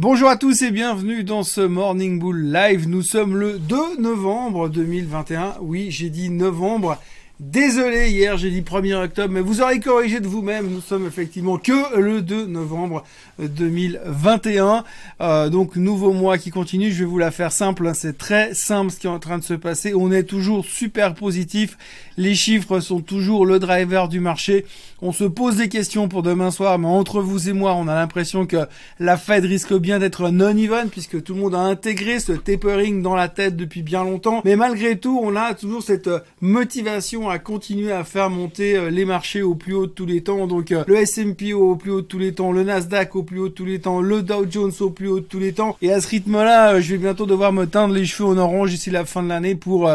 Bonjour à tous et bienvenue dans ce Morning Bull Live. Nous sommes le 2 novembre 2021. Oui, j'ai dit novembre. Désolé, hier j'ai dit 1er octobre, mais vous aurez corrigé de vous-même. Nous sommes effectivement que le 2 novembre 2021. Euh, donc nouveau mois qui continue. Je vais vous la faire simple. Hein. C'est très simple ce qui est en train de se passer. On est toujours super positif. Les chiffres sont toujours le driver du marché. On se pose des questions pour demain soir, mais entre vous et moi, on a l'impression que la Fed risque bien d'être non-even puisque tout le monde a intégré ce tapering dans la tête depuis bien longtemps. Mais malgré tout, on a toujours cette motivation à continuer à faire monter euh, les marchés au plus haut de tous les temps. Donc euh, le S&P au plus haut de tous les temps, le Nasdaq au plus haut de tous les temps, le Dow Jones au plus haut de tous les temps. Et à ce rythme-là, euh, je vais bientôt devoir me teindre les cheveux en orange d'ici la fin de l'année pour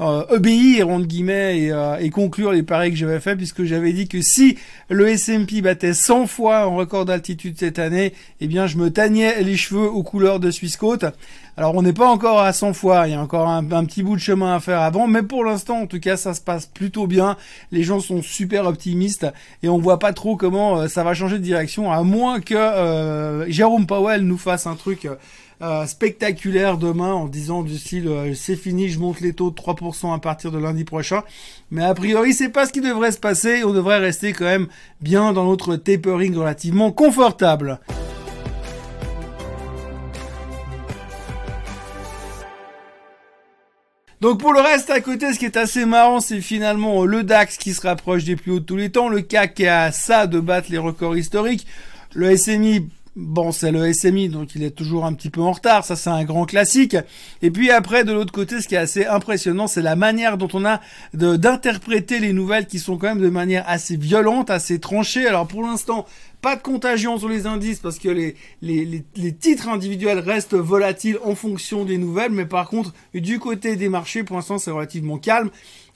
obéir entre guillemets et, conclure les paris que j'avais fait puisque j'avais dit que si le S&P battait 100 fois en record d'altitude cette année, eh bien je me teignais les cheveux aux couleurs de Swissquote. Alors on n'est pas encore à 100 fois, il y a encore un, petit bout de chemin à faire avant, mais pour l'instant en tout cas ça se passe plutôt bien. Les gens sont super optimistes et on voit pas trop comment euh, ça va changer de direction, à moins que euh, Jérôme Powell nous fasse un truc euh, spectaculaire demain en disant du style c'est fini, je monte les taux de 3% à partir de lundi prochain. Mais a priori c'est pas ce qui devrait se passer, on devrait rester quand même bien dans notre tapering relativement confortable. Donc pour le reste à côté, ce qui est assez marrant, c'est finalement le DAX qui se rapproche des plus hauts de tous les temps, le CAC qui à ça de battre les records historiques, le SMI Bon, c'est le SMI, donc il est toujours un petit peu en retard. Ça, c'est un grand classique. Et puis après, de l'autre côté, ce qui est assez impressionnant, c'est la manière dont on a d'interpréter les nouvelles qui sont quand même de manière assez violente, assez tranchée. Alors pour l'instant, pas de contagion sur les indices parce que les, les, titres individuels restent volatiles en fonction des nouvelles. Mais par contre, du côté des marchés, pour l'instant, c'est relativement calme.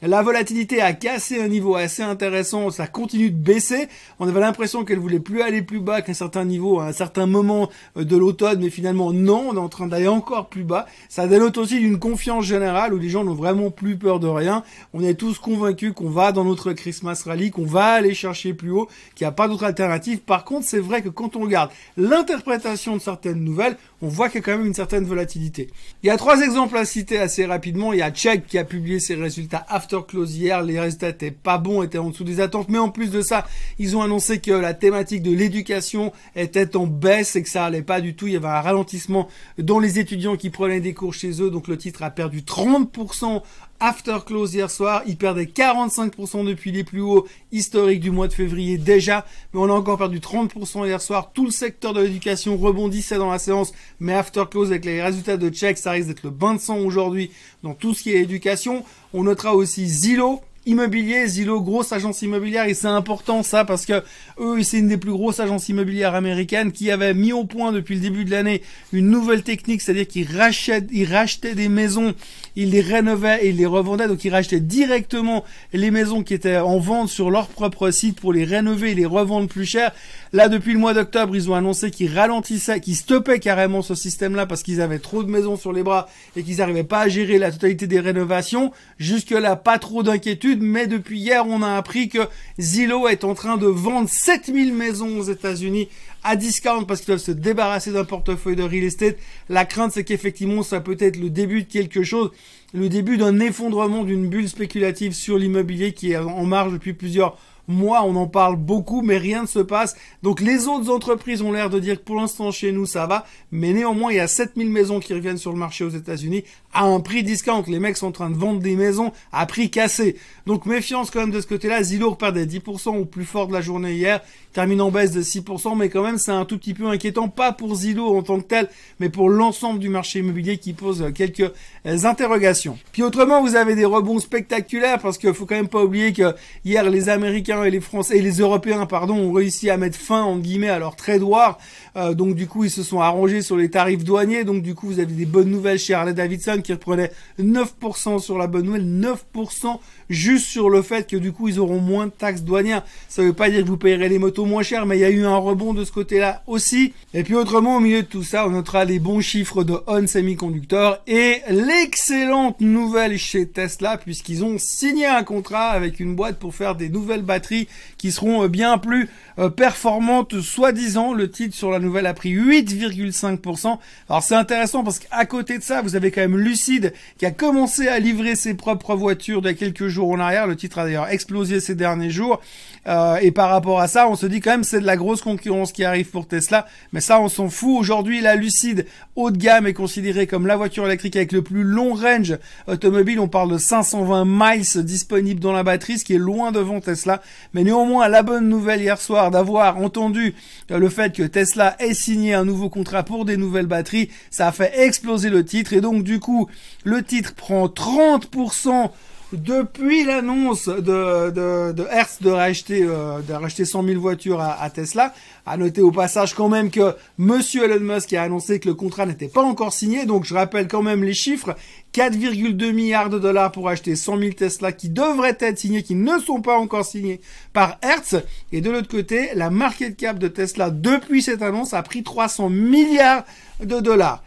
La volatilité a cassé un niveau assez intéressant, ça continue de baisser. On avait l'impression qu'elle voulait plus aller plus bas qu'un certain niveau, à un certain moment euh, de l'automne, mais finalement non, on est en train d'aller encore plus bas. Ça dénote aussi d'une confiance générale où les gens n'ont vraiment plus peur de rien. On est tous convaincus qu'on va dans notre Christmas Rally, qu'on va aller chercher plus haut, qu'il n'y a pas d'autre alternative. Par contre, c'est vrai que quand on regarde l'interprétation de certaines nouvelles, on voit qu'il y a quand même une certaine volatilité. Il y a trois exemples à citer assez rapidement. Il y a Check qui a publié ses résultats after close hier. Les résultats étaient pas bons, étaient en dessous des attentes. Mais en plus de ça, ils ont annoncé que la thématique de l'éducation était en baisse et que ça allait pas du tout. Il y avait un ralentissement dans les étudiants qui prenaient des cours chez eux. Donc le titre a perdu 30% after close hier soir. Il perdait 45% depuis les plus hauts historiques du mois de février déjà. Mais on a encore perdu 30% hier soir. Tout le secteur de l'éducation rebondissait dans la séance. Mais after close avec les résultats de check, ça risque d'être le bain de sang aujourd'hui dans tout ce qui est éducation. On notera aussi Zillow immobilier, Zillow, grosse agence immobilière, et c'est important ça parce que eux, c'est une des plus grosses agences immobilières américaines qui avait mis au point depuis le début de l'année une nouvelle technique, c'est-à-dire qu'ils rachetaient, ils rachetaient des maisons, ils les rénovaient et ils les revendaient, donc ils rachetaient directement les maisons qui étaient en vente sur leur propre site pour les rénover et les revendre plus cher. Là, depuis le mois d'octobre, ils ont annoncé qu'ils ralentissaient, qu'ils stoppaient carrément ce système-là parce qu'ils avaient trop de maisons sur les bras et qu'ils n'arrivaient pas à gérer la totalité des rénovations. Jusque-là, pas trop d'inquiétude mais depuis hier, on a appris que Zillow est en train de vendre 7000 maisons aux États-Unis à discount parce qu'ils doivent se débarrasser d'un portefeuille de real estate. La crainte, c'est qu'effectivement, ça peut être le début de quelque chose, le début d'un effondrement d'une bulle spéculative sur l'immobilier qui est en marge depuis plusieurs moi, on en parle beaucoup, mais rien ne se passe. Donc les autres entreprises ont l'air de dire que pour l'instant chez nous ça va, mais néanmoins il y a 7000 maisons qui reviennent sur le marché aux États-Unis à un prix discount. Les mecs sont en train de vendre des maisons à prix cassé. Donc méfiance quand même de ce côté-là. Zillow perdait 10% au plus fort de la journée hier, termine en baisse de 6%, mais quand même c'est un tout petit peu inquiétant, pas pour Zillow en tant que tel, mais pour l'ensemble du marché immobilier qui pose quelques euh, interrogations. Puis autrement, vous avez des rebonds spectaculaires parce qu'il faut quand même pas oublier que hier les Américains et les Français et les Européens, pardon, ont réussi à mettre fin en guillemets à leur trade war. Euh, donc du coup, ils se sont arrangés sur les tarifs douaniers. Donc du coup, vous avez des bonnes nouvelles chez Harley Davidson qui reprenait 9% sur la bonne nouvelle, 9% juste sur le fait que du coup, ils auront moins de taxes douanières. Ça veut pas dire que vous payerez les motos moins cher, mais il y a eu un rebond de ce côté-là aussi. Et puis autrement, au milieu de tout ça, on notera les bons chiffres de On Semiconductor et l'excellente nouvelle chez Tesla puisqu'ils ont signé un contrat avec une boîte pour faire des nouvelles batteries batteries qui seront bien plus performantes, soi-disant. Le titre sur la nouvelle a pris 8,5%. Alors c'est intéressant parce qu'à côté de ça, vous avez quand même Lucide qui a commencé à livrer ses propres voitures il y a quelques jours en arrière. Le titre a d'ailleurs explosé ces derniers jours. Euh, et par rapport à ça, on se dit quand même c'est de la grosse concurrence qui arrive pour Tesla. Mais ça, on s'en fout. Aujourd'hui, la Lucide haut de gamme est considérée comme la voiture électrique avec le plus long range automobile. On parle de 520 miles disponibles dans la batterie, ce qui est loin devant Tesla. Mais néanmoins, la bonne nouvelle hier soir d'avoir entendu le fait que Tesla ait signé un nouveau contrat pour des nouvelles batteries, ça a fait exploser le titre. Et donc, du coup, le titre prend 30% depuis l'annonce de, de, de, Hertz de racheter, euh, de racheter 100 000 voitures à, Tesla, à noter au passage quand même que Monsieur Elon Musk a annoncé que le contrat n'était pas encore signé, donc je rappelle quand même les chiffres, 4,2 milliards de dollars pour acheter 100 000 Tesla qui devraient être signés, qui ne sont pas encore signés par Hertz, et de l'autre côté, la market cap de Tesla depuis cette annonce a pris 300 milliards de dollars.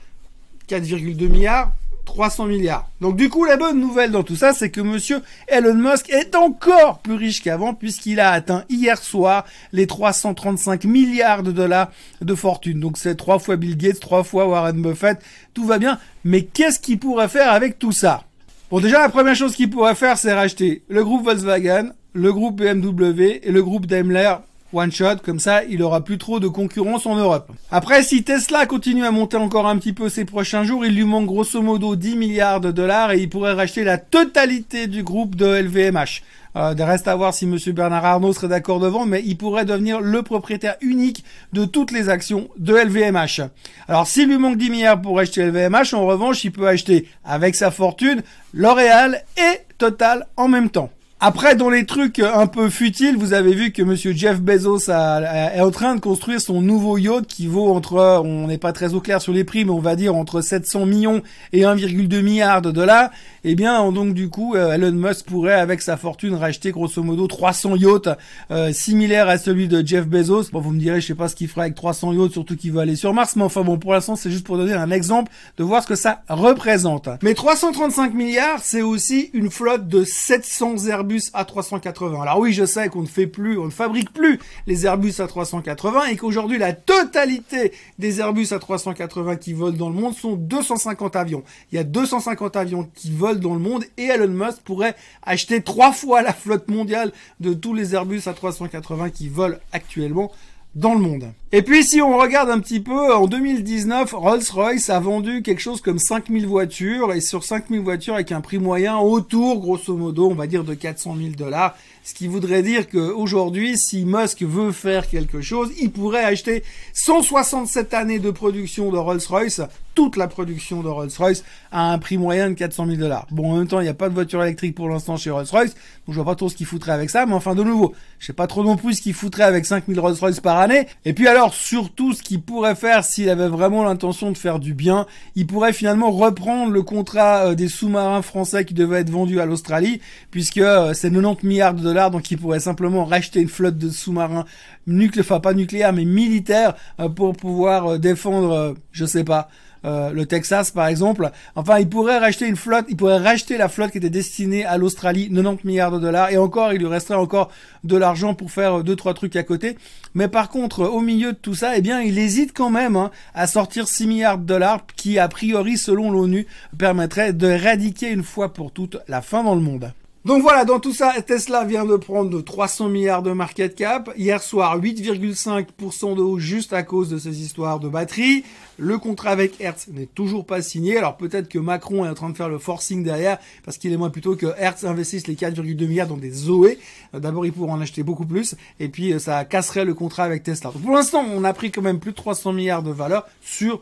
4,2 milliards, 300 milliards. Donc du coup, la bonne nouvelle dans tout ça, c'est que monsieur Elon Musk est encore plus riche qu'avant puisqu'il a atteint hier soir les 335 milliards de dollars de fortune. Donc c'est trois fois Bill Gates, trois fois Warren Buffett, tout va bien. Mais qu'est-ce qu'il pourrait faire avec tout ça? Bon déjà, la première chose qu'il pourrait faire, c'est racheter le groupe Volkswagen, le groupe BMW et le groupe Daimler one shot, comme ça il aura plus trop de concurrence en Europe. Après, si Tesla continue à monter encore un petit peu ces prochains jours, il lui manque grosso modo 10 milliards de dollars et il pourrait racheter la totalité du groupe de LVMH. Euh, reste à voir si Monsieur Bernard Arnault serait d'accord devant, mais il pourrait devenir le propriétaire unique de toutes les actions de LVMH. Alors s'il lui manque 10 milliards pour acheter LVMH, en revanche, il peut acheter avec sa fortune L'Oréal et Total en même temps. Après, dans les trucs un peu futiles, vous avez vu que Monsieur Jeff Bezos est en train de construire son nouveau yacht qui vaut entre, on n'est pas très au clair sur les prix, mais on va dire entre 700 millions et 1,2 milliard de dollars. Eh bien, donc du coup, euh, Elon Musk pourrait, avec sa fortune, racheter grosso modo 300 yachts euh, similaires à celui de Jeff Bezos. Bon, vous me direz, je sais pas ce qu'il fera avec 300 yachts, surtout qu'il veut aller sur Mars, mais enfin bon, pour l'instant, c'est juste pour donner un exemple de voir ce que ça représente. Mais 335 milliards, c'est aussi une flotte de 700 Airbus A380. Alors oui, je sais qu'on ne fait plus, on ne fabrique plus les Airbus A380 et qu'aujourd'hui, la totalité des Airbus A380 qui volent dans le monde sont 250 avions. Il y a 250 avions qui volent dans le monde et Elon Musk pourrait acheter trois fois la flotte mondiale de tous les Airbus A380 qui volent actuellement dans le monde. Et puis si on regarde un petit peu, en 2019, Rolls-Royce a vendu quelque chose comme 5000 voitures, et sur 5000 voitures avec un prix moyen autour, grosso modo, on va dire de 400 000 dollars. Ce qui voudrait dire qu'aujourd'hui, si Musk veut faire quelque chose, il pourrait acheter 167 années de production de Rolls-Royce, toute la production de Rolls-Royce, à un prix moyen de 400 000 dollars. Bon, en même temps, il n'y a pas de voiture électrique pour l'instant chez Rolls-Royce, donc je vois pas trop ce qu'il foutrait avec ça, mais enfin, de nouveau, je sais pas trop non plus ce qu'il foutrait avec 5000 Rolls-Royce par année. Et puis alors, surtout, ce qu'il pourrait faire, s'il avait vraiment l'intention de faire du bien, il pourrait finalement reprendre le contrat euh, des sous-marins français qui devaient être vendus à l'Australie, puisque euh, c'est 90 milliards de dollars donc il pourrait simplement racheter une flotte de sous-marins nucléaires, enfin pas nucléaires, mais militaires, euh, pour pouvoir défendre, je sais pas, le Texas par exemple. Enfin, il pourrait racheter une flotte, il pourrait racheter la flotte qui était destinée à l'Australie, 90 milliards de dollars, et encore, il lui resterait encore de l'argent pour faire deux trois trucs à côté. Mais par contre, au milieu de tout ça, eh bien, il hésite quand même hein, à sortir 6 milliards de dollars, qui a priori, selon l'ONU, permettrait de éradiquer une fois pour toutes la faim dans le monde. Donc voilà, dans tout ça, Tesla vient de prendre 300 milliards de market cap. Hier soir, 8,5% de hausse juste à cause de ces histoires de batterie. Le contrat avec Hertz n'est toujours pas signé. Alors peut-être que Macron est en train de faire le forcing derrière parce qu'il aimerait plutôt que Hertz investisse les 4,2 milliards dans des Zoé. Euh, d'abord, il pourrait en acheter beaucoup plus et puis euh, ça casserait le contrat avec Tesla. Pour l'instant, on a pris quand même plus de 300 milliards de valeur sur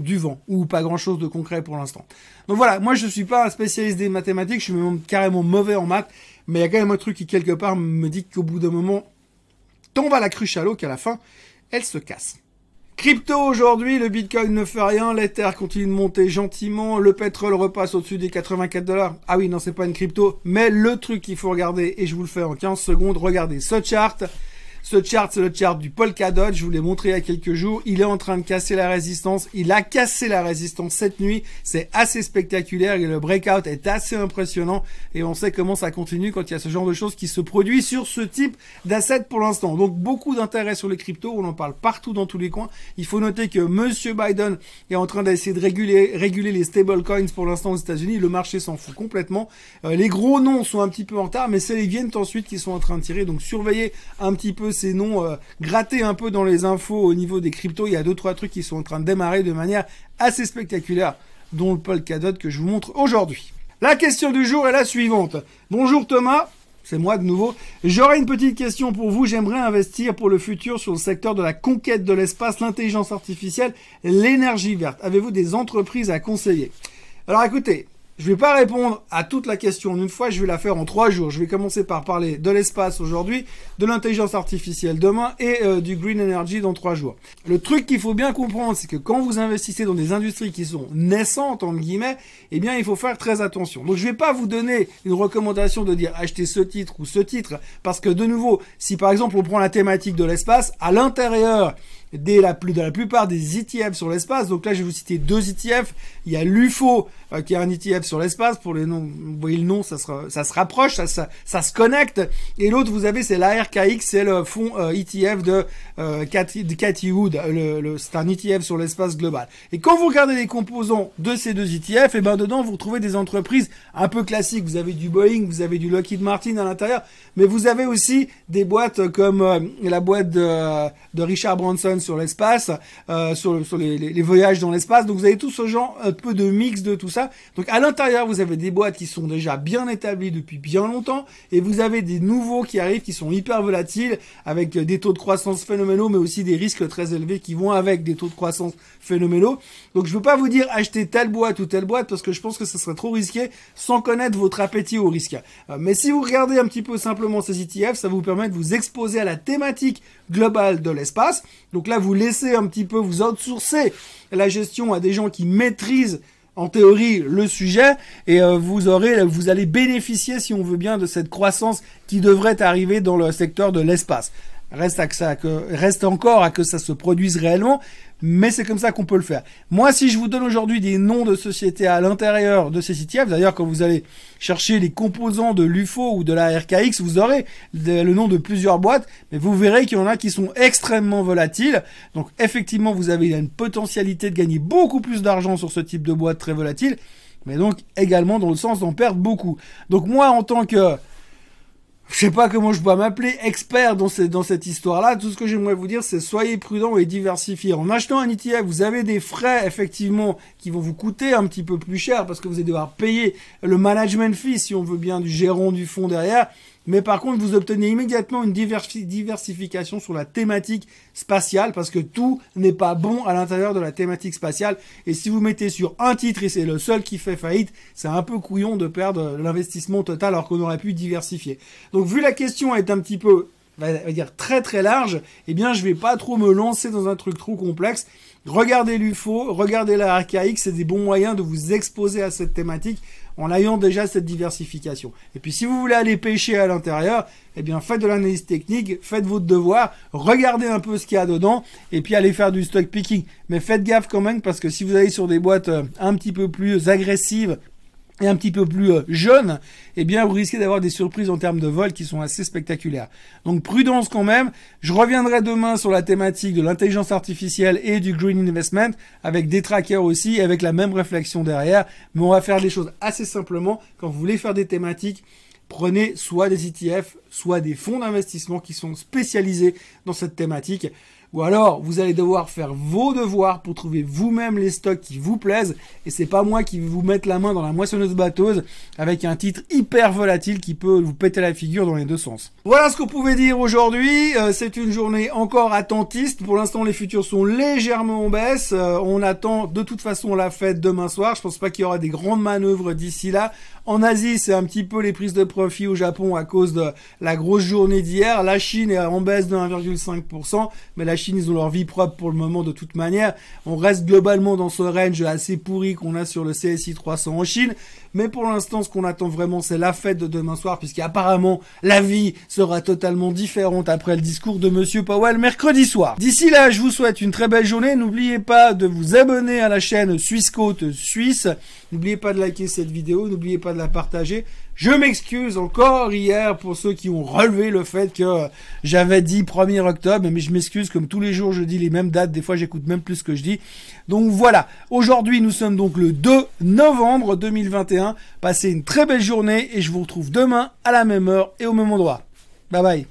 du vent ou pas grand chose de concret pour l'instant. Donc voilà, moi je suis pas un spécialiste des mathématiques, je suis même carrément mauvais en maths, mais il y a quand même un truc qui quelque part me dit qu'au bout d'un moment, tombe à la cruche à l'eau qu'à la fin, elle se casse. Crypto aujourd'hui, le Bitcoin ne fait rien, l'Ether continue de monter gentiment, le pétrole repasse au-dessus des 84 dollars. Ah oui, non, c'est pas une crypto, mais le truc qu'il faut regarder, et je vous le fais en 15 secondes, regardez ce chart. Ce chart, c'est le chart du Polkadot. Je vous l'ai montré il y a quelques jours. Il est en train de casser la résistance. Il a cassé la résistance cette nuit. C'est assez spectaculaire et le breakout est assez impressionnant. Et on sait comment ça continue quand il y a ce genre de choses qui se produit sur ce type d'asset pour l'instant. Donc beaucoup d'intérêt sur les cryptos. On en parle partout dans tous les coins. Il faut noter que Monsieur Biden est en train d'essayer de réguler, réguler les stablecoins pour l'instant aux États-Unis. Le marché s'en fout complètement. Euh, les gros noms sont un petit peu en retard, mais c'est les viennent ensuite qui sont en train de tirer. Donc surveillez un petit peu ces noms, euh, grattez un peu dans les infos au niveau des cryptos. Il y a deux trois trucs qui sont en train de démarrer de manière assez spectaculaire, dont le Polkadot que je vous montre aujourd'hui. La question du jour est la suivante. Bonjour Thomas. C'est moi de nouveau. J'aurais une petite question pour vous. J'aimerais investir pour le futur sur le secteur de la conquête de l'espace, l'intelligence artificielle, l'énergie verte. Avez-vous des entreprises à conseiller? Alors écoutez, je vais pas répondre à toute la question en une fois, je vais la faire en trois jours. Je vais commencer par parler de l'espace aujourd'hui, de l'intelligence artificielle demain et euh, du green energy dans trois jours. Le truc qu'il faut bien comprendre, c'est que quand vous investissez dans des industries qui sont naissantes, entre guillemets, eh bien, il faut faire très attention. Donc, je vais pas vous donner une recommandation de dire acheter ce titre ou ce titre, parce que de nouveau, si par exemple on prend la thématique de l'espace, à l'intérieur, dès la, de la plupart des ETF sur l'espace. Donc là, je vais vous citer deux ETF. Il y a l'UFO, euh, qui est un ETF sur l'espace. Pour les noms, vous voyez le nom, ça se, ça se rapproche, ça, ça, ça se connecte. Et l'autre, vous avez, c'est l'ARKX, c'est le fonds euh, ETF de, euh, Cathy, Wood. Le, le, c'est un ETF sur l'espace global. Et quand vous regardez les composants de ces deux ETF, et eh ben dedans, vous retrouvez des entreprises un peu classiques. Vous avez du Boeing, vous avez du Lockheed Martin à l'intérieur, mais vous avez aussi des boîtes comme euh, la boîte de, de Richard Branson sur l'espace, euh, sur, les, voyages dans l'espace. Donc vous avez tout ce genre un peu de mix de tout ça. Donc à l'intérieur, vous avez des boîtes qui sont déjà bien établies depuis bien longtemps et vous avez des nouveaux qui arrivent qui sont hyper volatiles avec des taux de croissance phénoménaux mais aussi des risques très élevés qui vont avec des taux de croissance phénoménaux. Donc je veux pas vous dire acheter telle boîte ou telle boîte parce que je pense que ce serait trop risqué sans connaître votre appétit au risque. Euh, mais si vous regardez un petit peu simplement ces ETF, ça vous permet de vous exposer à la thématique globale de l'espace. Donc là, vous laissez un petit peu, vous outsourcer la gestion à des gens qui maîtrisent en théorie le sujet et euh, vous aurez vous allez bénéficier si on veut bien de cette croissance qui devrait arriver dans le secteur de l'espace. Reste, à que ça, reste encore à que ça se produise réellement, mais c'est comme ça qu'on peut le faire. Moi, si je vous donne aujourd'hui des noms de sociétés à l'intérieur de ces ETF, d'ailleurs, quand vous allez chercher les composants de l'UFO ou de la RKX, vous aurez le nom de plusieurs boîtes, mais vous verrez qu'il y en a qui sont extrêmement volatiles. Donc, effectivement, vous avez une potentialité de gagner beaucoup plus d'argent sur ce type de boîte très volatile, mais donc également dans le sens d'en perdre beaucoup. Donc, moi, en tant que je sais pas comment je dois m'appeler expert dans, cette histoire-là. Tout ce que j'aimerais vous dire, c'est soyez prudent et diversifiez. En achetant un ETF, vous avez des frais, effectivement, qui vont vous coûter un petit peu plus cher parce que vous allez devoir payer le management fee, si on veut bien, du gérant du fonds derrière. Mais par contre, vous obtenez immédiatement une diversification sur la thématique spatiale parce que tout n'est pas bon à l'intérieur de la thématique spatiale. Et si vous mettez sur un titre et c'est le seul qui fait faillite, c'est un peu couillon de perdre l'investissement total alors qu'on aurait pu diversifier. Donc vu la question est un petit peu dire très très large, eh bien je vais pas trop me lancer dans un truc trop complexe. Regardez l'UFO, regardez la archaïque, c'est des bons moyens de vous exposer à cette thématique en ayant déjà cette diversification. Et puis si vous voulez aller pêcher à l'intérieur, eh bien faites de l'analyse technique, faites votre devoir, regardez un peu ce qu'il y a dedans, et puis allez faire du stock picking. Mais faites gaffe quand même, parce que si vous allez sur des boîtes euh, un petit peu plus agressives, et un petit peu plus euh, jeune, eh bien vous risquez d'avoir des surprises en termes de vol qui sont assez spectaculaires. Donc prudence quand même. Je reviendrai demain sur la thématique de l'intelligence artificielle et du green investment avec des trackers aussi, avec la même réflexion derrière. Mais on va faire des choses assez simplement. Quand vous voulez faire des thématiques, prenez soit des ETF, soit des fonds d'investissement qui sont spécialisés dans cette thématique. Ou alors, vous allez devoir faire vos devoirs pour trouver vous-même les stocks qui vous plaisent. Et c'est pas moi qui vais vous mettre la main dans la moissonneuse batteuse avec un titre hyper volatile qui peut vous péter la figure dans les deux sens. Voilà ce qu'on pouvait dire aujourd'hui. Euh, c'est une journée encore attentiste. Pour l'instant, les futurs sont légèrement en baisse. Euh, on attend de toute façon la fête demain soir. Je pense pas qu'il y aura des grandes manœuvres d'ici là. En Asie, c'est un petit peu les prises de profit au Japon à cause de la grosse journée d'hier. La Chine est en baisse de 1,5%, mais la ils ont leur vie propre pour le moment de toute manière. On reste globalement dans ce range assez pourri qu'on a sur le CSI 300 en Chine. Mais pour l'instant, ce qu'on attend vraiment, c'est la fête de demain soir, puisqu'apparemment, la vie sera totalement différente après le discours de Monsieur Powell mercredi soir. D'ici là, je vous souhaite une très belle journée. N'oubliez pas de vous abonner à la chaîne Suisse Côte Suisse. N'oubliez pas de liker cette vidéo. N'oubliez pas de la partager. Je m'excuse encore hier pour ceux qui ont relevé le fait que j'avais dit 1er octobre, mais je m'excuse comme tous les jours je dis les mêmes dates, des fois j'écoute même plus ce que je dis. Donc voilà, aujourd'hui nous sommes donc le 2 novembre 2021. Passez une très belle journée et je vous retrouve demain à la même heure et au même endroit. Bye bye.